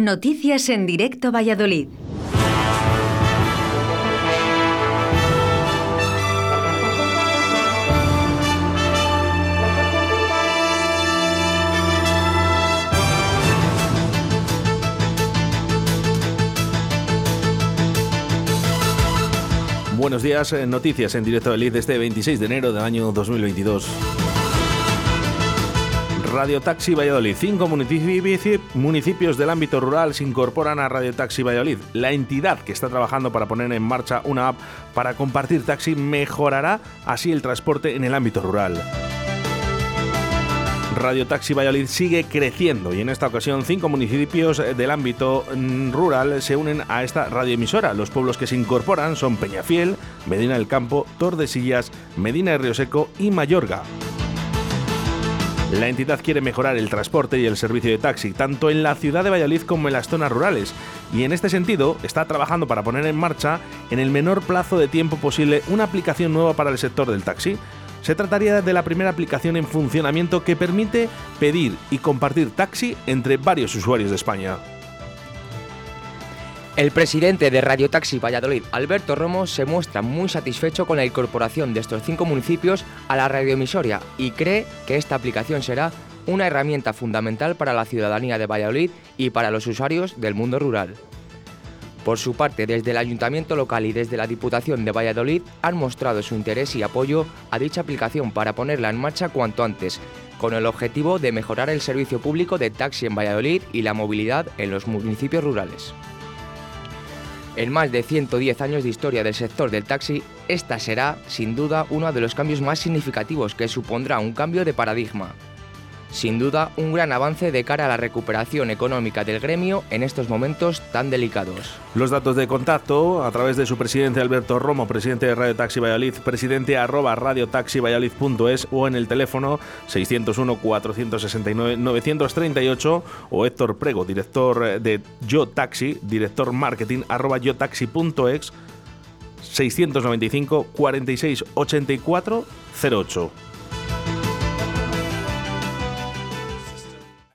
Noticias en directo Valladolid. Buenos días, eh, noticias en directo Valladolid este 26 de enero del año 2022. Radio Taxi Valladolid. Cinco municipios del ámbito rural se incorporan a Radio Taxi Valladolid. La entidad que está trabajando para poner en marcha una app para compartir taxi mejorará así el transporte en el ámbito rural. Radio Taxi Valladolid sigue creciendo y en esta ocasión cinco municipios del ámbito mm, rural se unen a esta radioemisora. Los pueblos que se incorporan son Peñafiel, Medina del Campo, Tordesillas, Medina de Río Seco y Mayorga. La entidad quiere mejorar el transporte y el servicio de taxi, tanto en la ciudad de Valladolid como en las zonas rurales, y en este sentido está trabajando para poner en marcha, en el menor plazo de tiempo posible, una aplicación nueva para el sector del taxi. Se trataría de la primera aplicación en funcionamiento que permite pedir y compartir taxi entre varios usuarios de España. El presidente de Radio Taxi Valladolid, Alberto Romo, se muestra muy satisfecho con la incorporación de estos cinco municipios a la radioemisoria y cree que esta aplicación será una herramienta fundamental para la ciudadanía de Valladolid y para los usuarios del mundo rural. Por su parte, desde el Ayuntamiento local y desde la Diputación de Valladolid han mostrado su interés y apoyo a dicha aplicación para ponerla en marcha cuanto antes, con el objetivo de mejorar el servicio público de taxi en Valladolid y la movilidad en los municipios rurales. En más de 110 años de historia del sector del taxi, esta será, sin duda, uno de los cambios más significativos que supondrá un cambio de paradigma. Sin duda, un gran avance de cara a la recuperación económica del gremio en estos momentos tan delicados. Los datos de contacto a través de su presidente Alberto Romo, presidente de Radio Taxi Valladolid, presidente arroba radiotaxivalladolid.es o en el teléfono 601-469-938 o Héctor Prego, director de Yo Taxi, director marketing arroba yotaxi.ex 695 46 84 08.